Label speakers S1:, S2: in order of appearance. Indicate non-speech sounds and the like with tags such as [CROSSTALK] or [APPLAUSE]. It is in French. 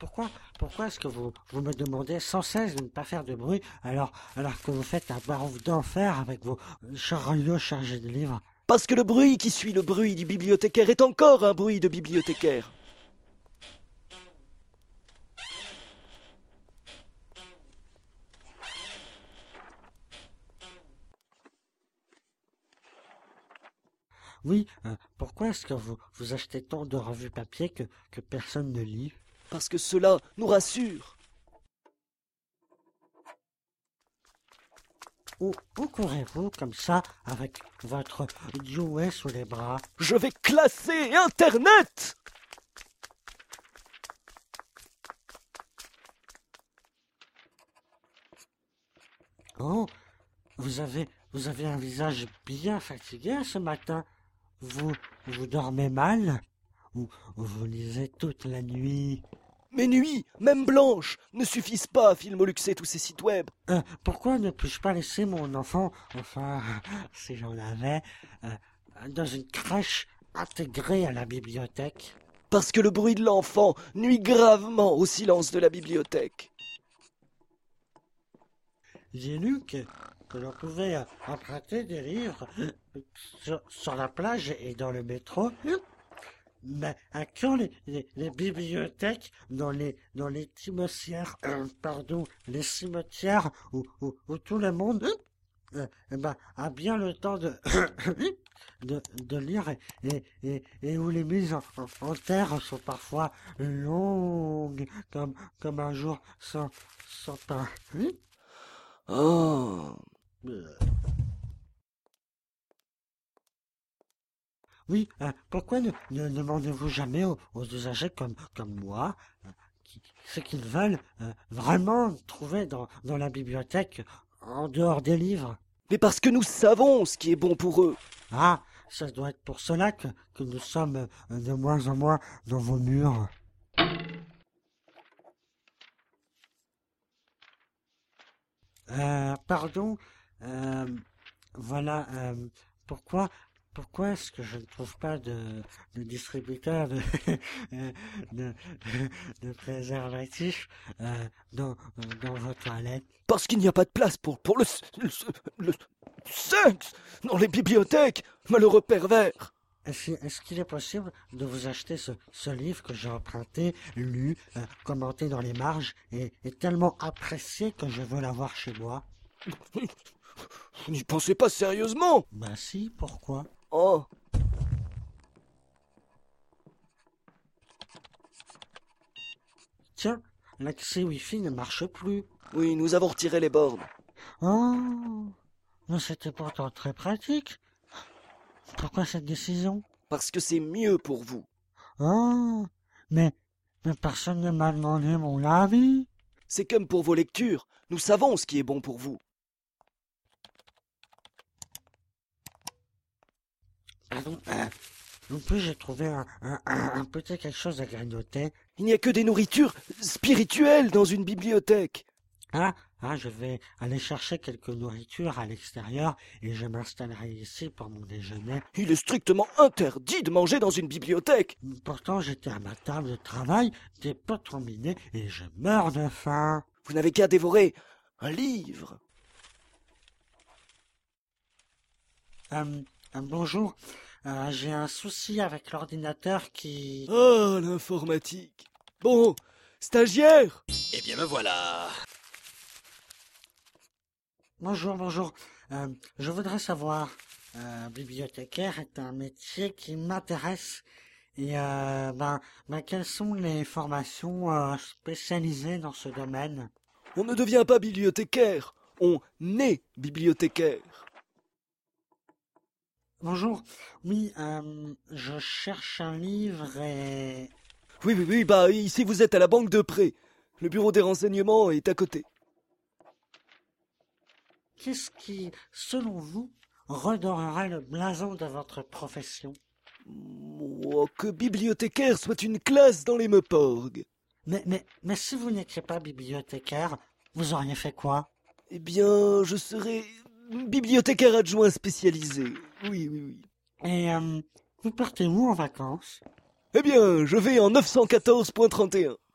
S1: pourquoi, pourquoi est-ce que vous, vous me demandez sans cesse de ne pas faire de bruit alors, alors que vous faites un baron d'enfer avec vos chariots chargés de livres?
S2: Parce que le bruit qui suit le bruit du bibliothécaire est encore un bruit de bibliothécaire.
S1: Oui, euh, pourquoi est-ce que vous, vous achetez tant de revues papier que, que personne ne lit?
S2: Parce que cela nous rassure.
S1: Où, où courez-vous comme ça avec votre jouet sous les bras?
S2: Je vais classer Internet
S1: Oh, vous avez, vous avez un visage bien fatigué ce matin. Vous, vous dormez mal? Ou vous lisez toute la nuit
S2: Mes nuits, même blanches, ne suffisent pas à filmoluxer tous ces sites web.
S1: Euh, Pourquoi ne puis-je pas laisser mon enfant, enfin, [LAUGHS] si j'en avais, euh, dans une crèche intégrée à la bibliothèque?
S2: Parce que le bruit de l'enfant nuit gravement au silence de la bibliothèque.
S1: J'ai lu que, que l'on pouvait emprunter des livres sur, sur la plage et dans le métro. Mais à quand les, les, les bibliothèques dans les dans les cimetières, euh, pardon, les cimetières où, où, où tout le monde euh, eh ben, a bien le temps de [COUGHS] de, de lire et, et, et, et où les mises en, en- en terre sont parfois longues comme comme un jour sans sans pain.
S2: Oh.
S1: Oui, euh, pourquoi ne, ne demandez-vous jamais aux, aux usagers comme, comme moi euh, qui- ce qu'ils veulent euh, vraiment trouver dans, dans la bibliothèque en dehors des livres?
S2: Mais parce que nous savons ce qui est bon pour eux.
S1: Ah, ça doit être pour cela que, que nous sommes de moins en moins dans vos murs. Euh, pardon, euh, voilà, euh, pourquoi, pourquoi est-ce que je ne trouve pas de, de distributeur de, [LAUGHS] euh, de, de préservatifs euh, dans, dans vos toilettes?
S2: Parce qu'il n'y a pas de place pour, pour le, le, sexe dans les bibliothèques, malheureux pervers.
S1: Est-ce est-ce qu'il est possible de vous acheter ce, ce livre que j'ai emprunté, lu, euh, commenté dans les marges et, et tellement apprécié que je veux l'avoir chez moi?
S2: Vous [LAUGHS] n'y pensez pas sérieusement.
S1: Bah si, pourquoi?
S2: Oh.
S1: Tiens, l'accès Wi-Fi ne marche plus.
S2: Oui, nous avons retiré les bornes.
S1: Oh, mais c'était pourtant très pratique. Pourquoi cette décision?
S2: Parce que c'est mieux pour vous.
S1: Oh, mais, mais personne ne m'a demandé mon avis.
S2: C'est comme pour vos lectures. Nous savons ce qui est bon pour vous.
S1: Pardon, euh, non plus j'ai trouvé un, un, un- petit quelque chose à grignoter.
S2: Il n'y a que des nourritures spirituelles dans une bibliothèque.
S1: Ah, ah, je vais aller chercher quelques nourritures à l'extérieur et je m'installerai ici pour mon déjeuner.
S2: Il est strictement interdit de manger dans une bibliothèque.
S1: Pourtant, j'étais à ma table de travail, des potes combinés et je meurs de faim.
S2: Vous n'avez qu'à dévorer un livre.
S1: Euh, euh, bonjour, Euh, j'ai un souci avec l'ordinateur qui...
S2: Ah, l'informatique. Bon, stagiaire
S3: Eh bien me voilà.
S1: Bonjour, bonjour. Euh, je voudrais savoir, euh, bibliothécaire est un métier qui m'intéresse. Et euh, ben, ben, quelles sont les formations euh, spécialisées dans ce domaine?
S2: On ne devient pas bibliothécaire, on est bibliothécaire.
S1: Bonjour. Oui, euh, je cherche un livre et...
S2: Oui, oui, oui, bah ici vous êtes à la banque de prêt. Le bureau des renseignements est à côté.
S1: Qu'est-ce qui, selon vous, redorerait le blason de votre profession?
S2: Oh, que bibliothécaire soit une classe dans les meuporgues.
S1: mais, mais, mais si vous n'étiez pas bibliothécaire, vous auriez fait quoi?
S2: Eh bien, je serai bibliothécaire adjoint spécialisé. Oui, oui, oui.
S1: Et euh, vous partez où en vacances?
S2: Eh bien, je vais en 914.31.